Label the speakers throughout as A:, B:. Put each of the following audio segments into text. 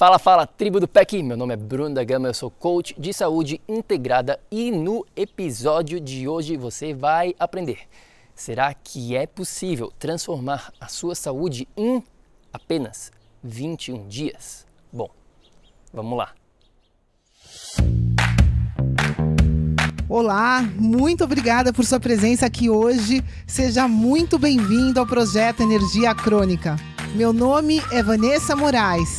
A: Fala, fala, tribo do PEC! Meu nome é Bruno da Gama, eu sou coach de saúde integrada e no episódio de hoje você vai aprender. Será que é possível transformar a sua saúde em apenas 21 dias? Bom, vamos lá.
B: Olá, muito obrigada por sua presença aqui hoje. Seja muito bem-vindo ao projeto Energia Crônica. Meu nome é Vanessa Moraes.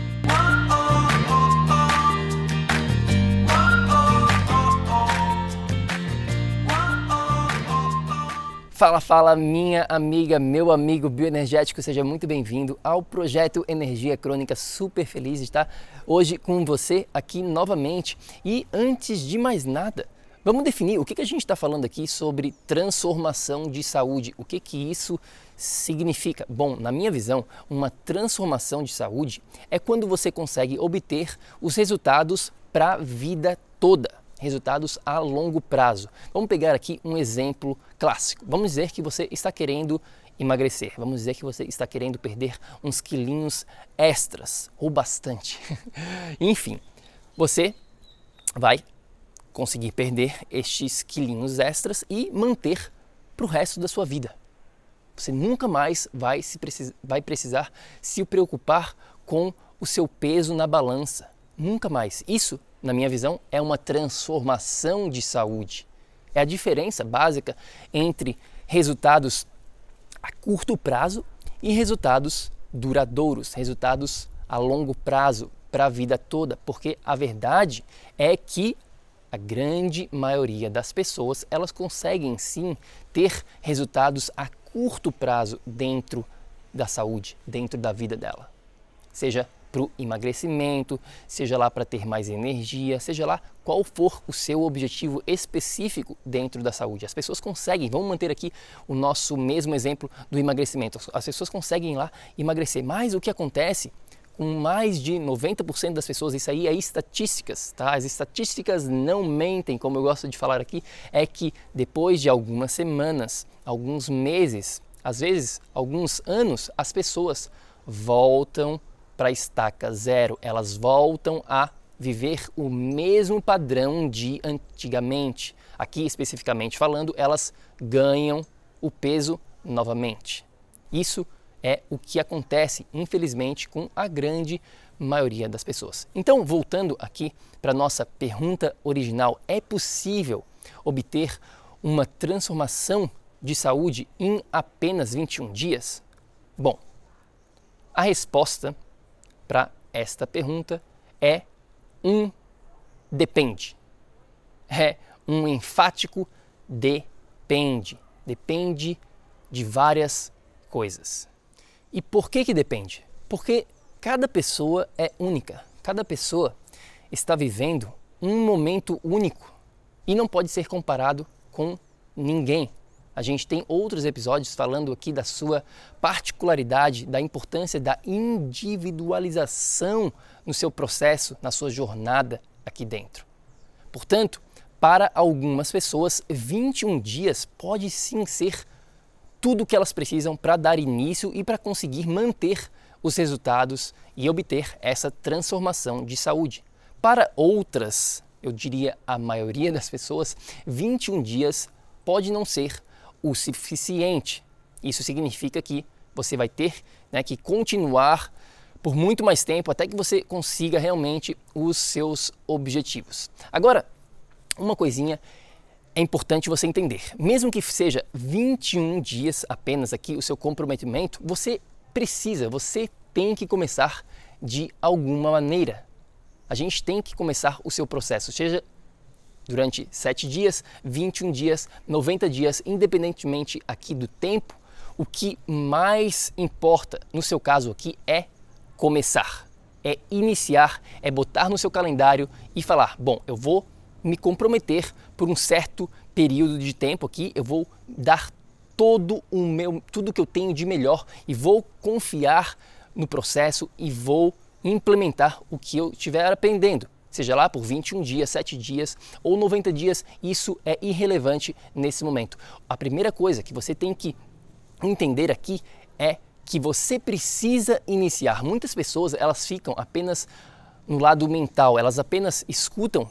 A: Fala, fala, minha amiga, meu amigo bioenergético, seja muito bem-vindo ao projeto Energia Crônica. Super feliz de estar hoje com você aqui novamente. E antes de mais nada, vamos definir o que, a gente está falando aqui sobre transformação de saúde. O que, que isso significa? Bom, na minha visão, uma transformação de saúde é quando você consegue obter os resultados para a vida toda resultados a longo prazo. Vamos pegar aqui um exemplo clássico. Vamos dizer que você está querendo emagrecer. Vamos dizer que você está querendo perder uns quilinhos extras ou bastante. Enfim, você vai conseguir perder estes quilinhos extras e manter para o resto da sua vida. Você nunca mais vai, se precis vai precisar se preocupar com o seu peso na balança. Nunca mais. Isso na minha visão, é uma transformação de saúde. É a diferença básica entre resultados a curto prazo e resultados duradouros, resultados a longo prazo para a vida toda, porque a verdade é que a grande maioria das pessoas, elas conseguem sim ter resultados a curto prazo dentro da saúde, dentro da vida dela. Seja para o emagrecimento, seja lá para ter mais energia, seja lá qual for o seu objetivo específico dentro da saúde. As pessoas conseguem, vamos manter aqui o nosso mesmo exemplo do emagrecimento. As pessoas conseguem lá emagrecer, mas o que acontece com mais de 90% das pessoas, isso aí é estatísticas, tá? As estatísticas não mentem, como eu gosto de falar aqui, é que depois de algumas semanas, alguns meses, às vezes alguns anos, as pessoas voltam para a estaca zero, elas voltam a viver o mesmo padrão de antigamente. Aqui especificamente falando, elas ganham o peso novamente. Isso é o que acontece, infelizmente, com a grande maioria das pessoas. Então, voltando aqui para nossa pergunta original, é possível obter uma transformação de saúde em apenas 21 dias? Bom, a resposta para esta pergunta é um depende. É um enfático depende. Depende de várias coisas. E por que que depende? Porque cada pessoa é única. Cada pessoa está vivendo um momento único e não pode ser comparado com ninguém. A gente tem outros episódios falando aqui da sua particularidade, da importância da individualização no seu processo, na sua jornada aqui dentro. Portanto, para algumas pessoas, 21 dias pode sim ser tudo o que elas precisam para dar início e para conseguir manter os resultados e obter essa transformação de saúde. Para outras, eu diria a maioria das pessoas, 21 dias pode não ser o suficiente. Isso significa que você vai ter né, que continuar por muito mais tempo até que você consiga realmente os seus objetivos. Agora, uma coisinha é importante você entender. Mesmo que seja 21 dias apenas aqui o seu comprometimento, você precisa, você tem que começar de alguma maneira. A gente tem que começar o seu processo, seja durante 7 dias, 21 dias, 90 dias, independentemente aqui do tempo, o que mais importa no seu caso aqui é começar, é iniciar, é botar no seu calendário e falar: bom, eu vou me comprometer por um certo período de tempo aqui, eu vou dar todo o meu, tudo que eu tenho de melhor e vou confiar no processo e vou implementar o que eu estiver aprendendo. Seja lá por 21 dias, 7 dias ou 90 dias, isso é irrelevante nesse momento. A primeira coisa que você tem que entender aqui é que você precisa iniciar. Muitas pessoas, elas ficam apenas no lado mental, elas apenas escutam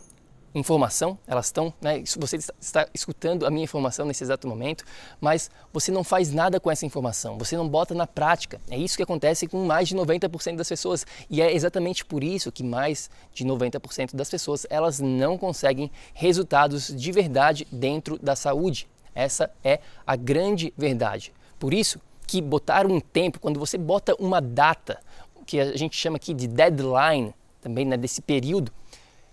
A: informação, elas estão, né, você está escutando a minha informação nesse exato momento, mas você não faz nada com essa informação, você não bota na prática. É isso que acontece com mais de 90% das pessoas e é exatamente por isso que mais de 90% das pessoas elas não conseguem resultados de verdade dentro da saúde. Essa é a grande verdade. Por isso que botar um tempo, quando você bota uma data, que a gente chama aqui de deadline, também né, desse período,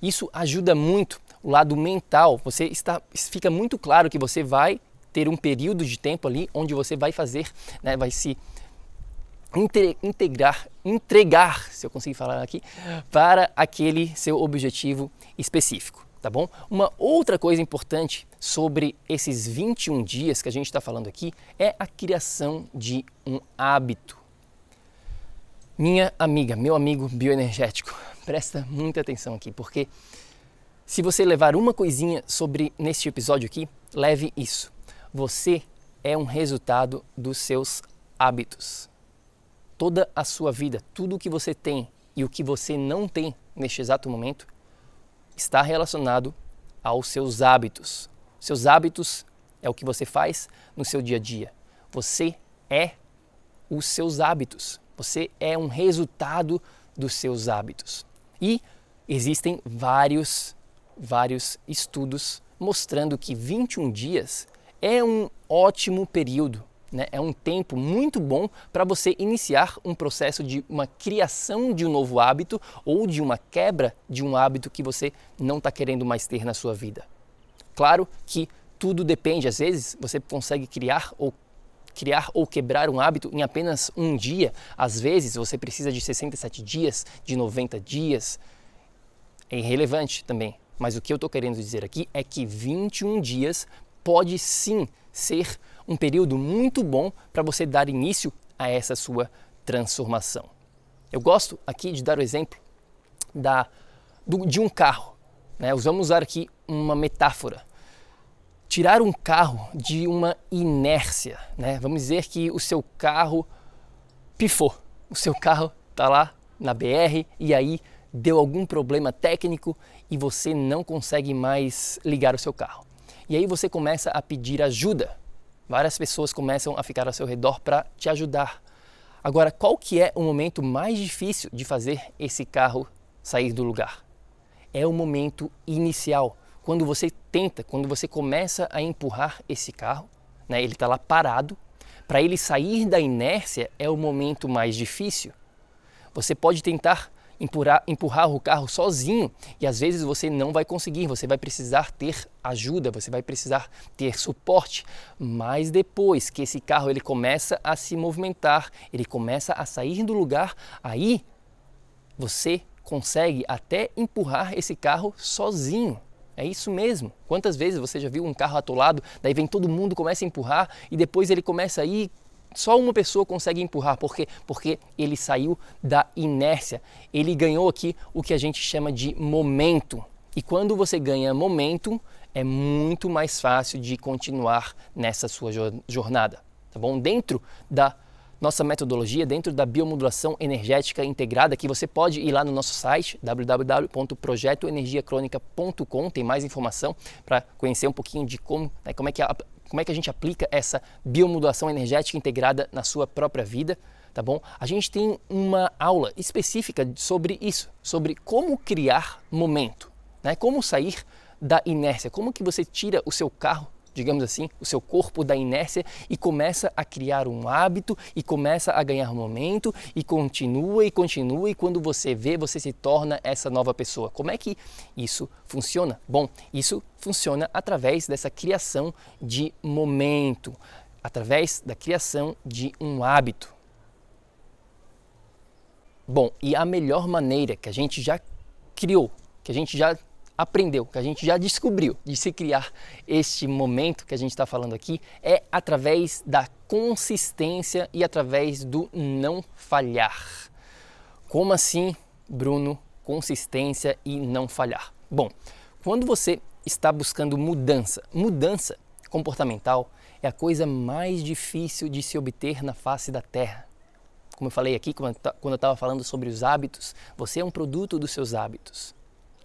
A: isso ajuda muito o lado mental. Você está, fica muito claro que você vai ter um período de tempo ali onde você vai fazer, né, vai se integrar, entregar, se eu conseguir falar aqui, para aquele seu objetivo específico, tá bom? Uma outra coisa importante sobre esses 21 dias que a gente está falando aqui é a criação de um hábito. Minha amiga, meu amigo bioenergético, presta muita atenção aqui, porque se você levar uma coisinha sobre neste episódio aqui, leve isso. Você é um resultado dos seus hábitos. Toda a sua vida, tudo o que você tem e o que você não tem neste exato momento está relacionado aos seus hábitos. Seus hábitos é o que você faz no seu dia a dia. Você é os seus hábitos. Você é um resultado dos seus hábitos. E existem vários, vários estudos mostrando que 21 dias é um ótimo período, né? é um tempo muito bom para você iniciar um processo de uma criação de um novo hábito ou de uma quebra de um hábito que você não está querendo mais ter na sua vida. Claro que tudo depende, às vezes você consegue criar ou criar ou quebrar um hábito em apenas um dia. Às vezes você precisa de 67 dias, de 90 dias. É irrelevante também. Mas o que eu estou querendo dizer aqui é que 21 dias pode sim ser um período muito bom para você dar início a essa sua transformação. Eu gosto aqui de dar o exemplo da, do, de um carro. Né? Vamos usar aqui uma metáfora tirar um carro de uma inércia, né? Vamos dizer que o seu carro pifou, o seu carro está lá na BR e aí deu algum problema técnico e você não consegue mais ligar o seu carro. E aí você começa a pedir ajuda. Várias pessoas começam a ficar ao seu redor para te ajudar. Agora, qual que é o momento mais difícil de fazer esse carro sair do lugar? É o momento inicial quando você tenta, quando você começa a empurrar esse carro, né, ele está lá parado, para ele sair da inércia é o momento mais difícil. Você pode tentar empurrar, empurrar o carro sozinho e às vezes você não vai conseguir, você vai precisar ter ajuda, você vai precisar ter suporte. Mas depois que esse carro ele começa a se movimentar, ele começa a sair do lugar, aí você consegue até empurrar esse carro sozinho. É isso mesmo. Quantas vezes você já viu um carro atolado, daí vem todo mundo, começa a empurrar e depois ele começa a ir, só uma pessoa consegue empurrar. Por quê? Porque ele saiu da inércia. Ele ganhou aqui o que a gente chama de momento. E quando você ganha momento, é muito mais fácil de continuar nessa sua jornada, tá bom? Dentro da nossa metodologia dentro da biomodulação energética integrada, que você pode ir lá no nosso site www.projetoenergiacronica.com, tem mais informação para conhecer um pouquinho de como, né, como, é que a, como é que a gente aplica essa biomodulação energética integrada na sua própria vida. tá bom? A gente tem uma aula específica sobre isso, sobre como criar momento, né? Como sair da inércia, como que você tira o seu carro digamos assim, o seu corpo da inércia e começa a criar um hábito e começa a ganhar momento e continua e continua e quando você vê, você se torna essa nova pessoa. Como é que isso funciona? Bom, isso funciona através dessa criação de momento, através da criação de um hábito. Bom, e a melhor maneira que a gente já criou, que a gente já aprendeu, que a gente já descobriu de se criar este momento que a gente está falando aqui é através da consistência e através do não falhar. Como assim, Bruno? Consistência e não falhar. Bom, quando você está buscando mudança, mudança comportamental é a coisa mais difícil de se obter na face da Terra. Como eu falei aqui, quando eu estava falando sobre os hábitos, você é um produto dos seus hábitos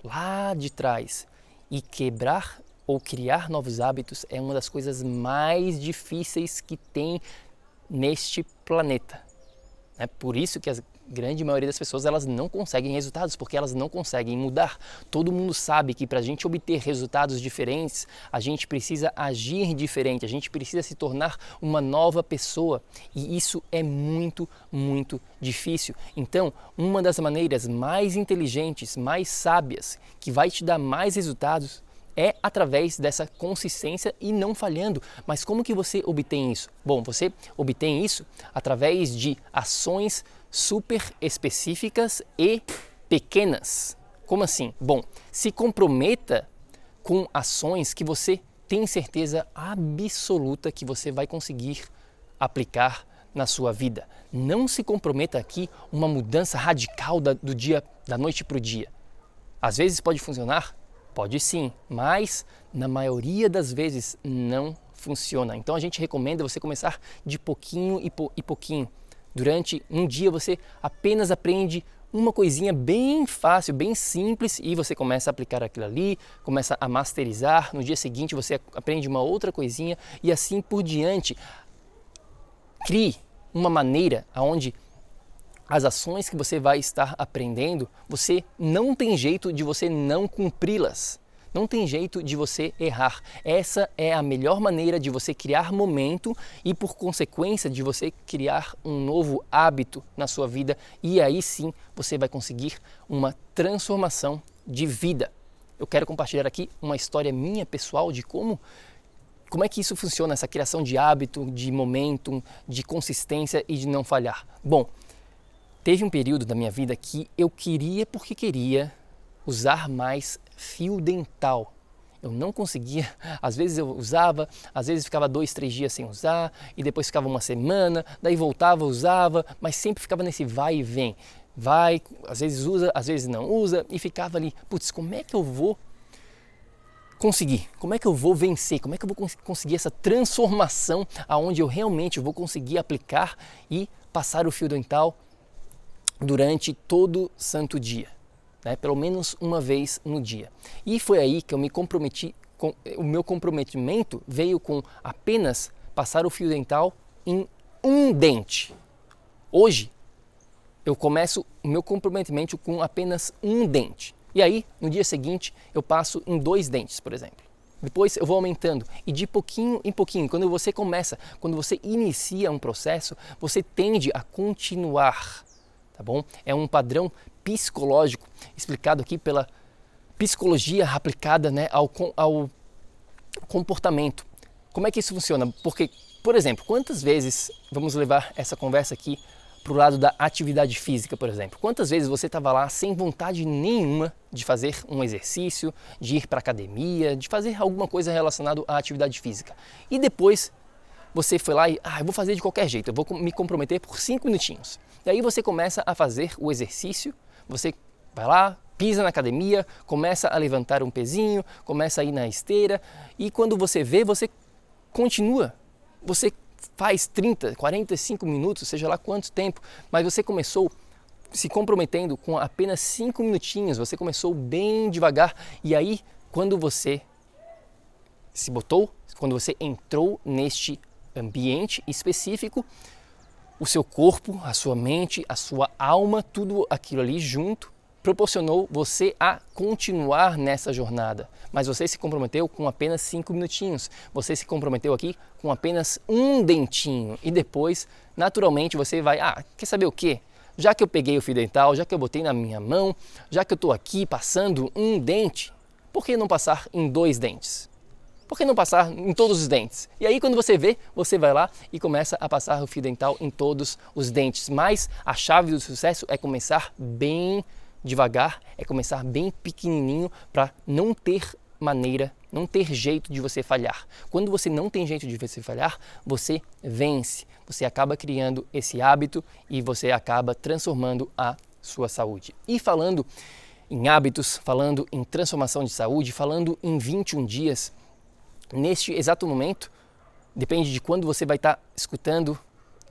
A: lá de trás e quebrar ou criar novos hábitos é uma das coisas mais difíceis que tem neste planeta. É por isso que a grande maioria das pessoas elas não conseguem resultados, porque elas não conseguem mudar. Todo mundo sabe que para a gente obter resultados diferentes, a gente precisa agir diferente, a gente precisa se tornar uma nova pessoa. E isso é muito, muito difícil. Então, uma das maneiras mais inteligentes, mais sábias, que vai te dar mais resultados é através dessa consistência e não falhando. Mas como que você obtém isso? Bom, você obtém isso através de ações super específicas e pequenas. Como assim? Bom, se comprometa com ações que você tem certeza absoluta que você vai conseguir aplicar na sua vida. Não se comprometa aqui uma mudança radical da, do dia da noite para o dia. Às vezes pode funcionar, Pode sim, mas na maioria das vezes não funciona. Então a gente recomenda você começar de pouquinho e, po e pouquinho. Durante um dia você apenas aprende uma coisinha bem fácil, bem simples e você começa a aplicar aquilo ali, começa a masterizar. No dia seguinte você aprende uma outra coisinha e assim por diante. Crie uma maneira aonde as ações que você vai estar aprendendo, você não tem jeito de você não cumpri-las. Não tem jeito de você errar. Essa é a melhor maneira de você criar momento e, por consequência, de você criar um novo hábito na sua vida. E aí sim você vai conseguir uma transformação de vida. Eu quero compartilhar aqui uma história minha pessoal de como como é que isso funciona, essa criação de hábito, de momentum, de consistência e de não falhar. Bom, Teve um período da minha vida que eu queria, porque queria, usar mais fio dental. Eu não conseguia, às vezes eu usava, às vezes ficava dois, três dias sem usar, e depois ficava uma semana, daí voltava, usava, mas sempre ficava nesse vai e vem. Vai, às vezes usa, às vezes não usa, e ficava ali, putz, como é que eu vou conseguir? Como é que eu vou vencer? Como é que eu vou conseguir essa transformação aonde eu realmente vou conseguir aplicar e passar o fio dental durante todo santo dia, né? pelo menos uma vez no dia. E foi aí que eu me comprometi, com, o meu comprometimento veio com apenas passar o fio dental em um dente. Hoje eu começo o meu comprometimento com apenas um dente. E aí, no dia seguinte, eu passo em dois dentes, por exemplo. Depois eu vou aumentando e de pouquinho em pouquinho, quando você começa, quando você inicia um processo, você tende a continuar tá bom? É um padrão psicológico explicado aqui pela psicologia aplicada né, ao, ao comportamento. Como é que isso funciona? Porque, por exemplo, quantas vezes vamos levar essa conversa aqui para o lado da atividade física, por exemplo? Quantas vezes você estava lá sem vontade nenhuma de fazer um exercício, de ir para academia, de fazer alguma coisa relacionada à atividade física e depois você foi lá e, ah, eu vou fazer de qualquer jeito, eu vou me comprometer por cinco minutinhos. E aí você começa a fazer o exercício, você vai lá, pisa na academia, começa a levantar um pezinho, começa a ir na esteira e quando você vê, você continua. Você faz 30, 45 minutos, seja lá quanto tempo, mas você começou se comprometendo com apenas 5 minutinhos, você começou bem devagar e aí quando você se botou, quando você entrou neste ambiente específico, o seu corpo, a sua mente, a sua alma, tudo aquilo ali junto proporcionou você a continuar nessa jornada. Mas você se comprometeu com apenas cinco minutinhos. Você se comprometeu aqui com apenas um dentinho. E depois, naturalmente, você vai, ah, quer saber o quê? Já que eu peguei o fio dental, já que eu botei na minha mão, já que eu estou aqui passando um dente, por que não passar em dois dentes? Por que não passar em todos os dentes? E aí, quando você vê, você vai lá e começa a passar o fio dental em todos os dentes. Mas a chave do sucesso é começar bem devagar, é começar bem pequenininho para não ter maneira, não ter jeito de você falhar. Quando você não tem jeito de você falhar, você vence. Você acaba criando esse hábito e você acaba transformando a sua saúde. E falando em hábitos, falando em transformação de saúde, falando em 21 dias, neste exato momento, depende de quando você vai estar escutando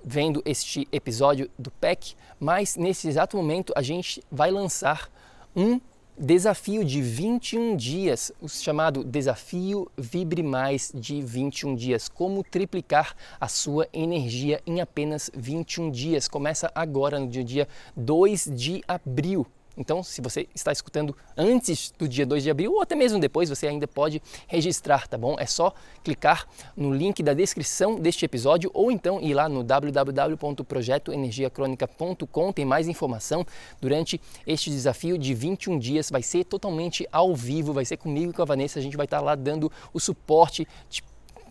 A: vendo este episódio do PEC, mas nesse exato momento a gente vai lançar um desafio de 21 dias, o chamado Desafio Vibre Mais de 21 dias. Como triplicar a sua energia em apenas 21 dias. Começa agora no dia 2 de abril. Então, se você está escutando antes do dia 2 de abril ou até mesmo depois, você ainda pode registrar, tá bom? É só clicar no link da descrição deste episódio ou então ir lá no www.projetoenergiacronica.com, tem mais informação durante este desafio de 21 dias, vai ser totalmente ao vivo, vai ser comigo e com a Vanessa, a gente vai estar lá dando o suporte,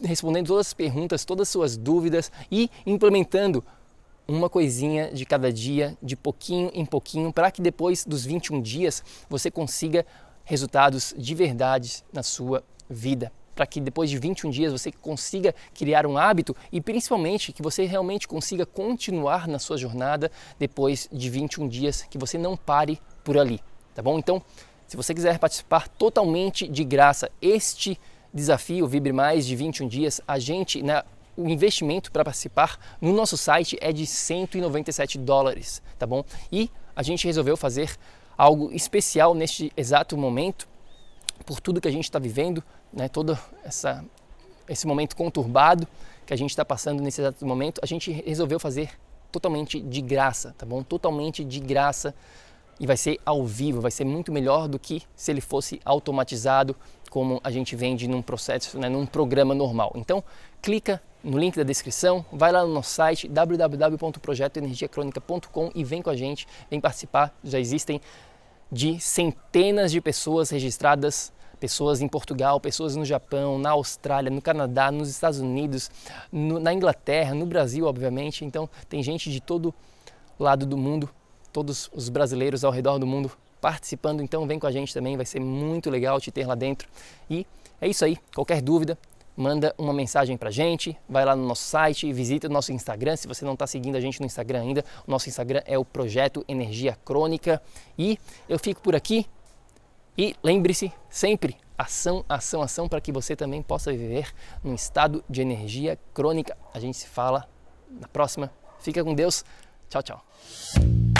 A: respondendo todas as perguntas, todas as suas dúvidas e implementando uma coisinha de cada dia, de pouquinho em pouquinho, para que depois dos 21 dias você consiga resultados de verdade na sua vida. Para que depois de 21 dias você consiga criar um hábito e principalmente que você realmente consiga continuar na sua jornada depois de 21 dias, que você não pare por ali, tá bom? Então, se você quiser participar totalmente de graça, este desafio Vibre Mais de 21 dias, a gente na o investimento para participar no nosso site é de 197 dólares, tá bom? E a gente resolveu fazer algo especial neste exato momento, por tudo que a gente está vivendo, né? Todo essa, esse momento conturbado que a gente está passando nesse exato momento, a gente resolveu fazer totalmente de graça, tá bom? Totalmente de graça e vai ser ao vivo, vai ser muito melhor do que se ele fosse automatizado, como a gente vende num processo, né, num programa normal. Então, clica no link da descrição, vai lá no nosso site www.projetoenergiacronica.com e vem com a gente, vem participar. Já existem de centenas de pessoas registradas, pessoas em Portugal, pessoas no Japão, na Austrália, no Canadá, nos Estados Unidos, no, na Inglaterra, no Brasil, obviamente. Então, tem gente de todo lado do mundo, todos os brasileiros ao redor do mundo participando. Então, vem com a gente também, vai ser muito legal te ter lá dentro. E é isso aí. Qualquer dúvida, manda uma mensagem pra gente, vai lá no nosso site, visita o nosso Instagram, se você não está seguindo a gente no Instagram ainda, o nosso Instagram é o Projeto Energia Crônica e eu fico por aqui e lembre-se sempre, ação, ação, ação para que você também possa viver num estado de energia crônica. A gente se fala na próxima. Fica com Deus. Tchau, tchau.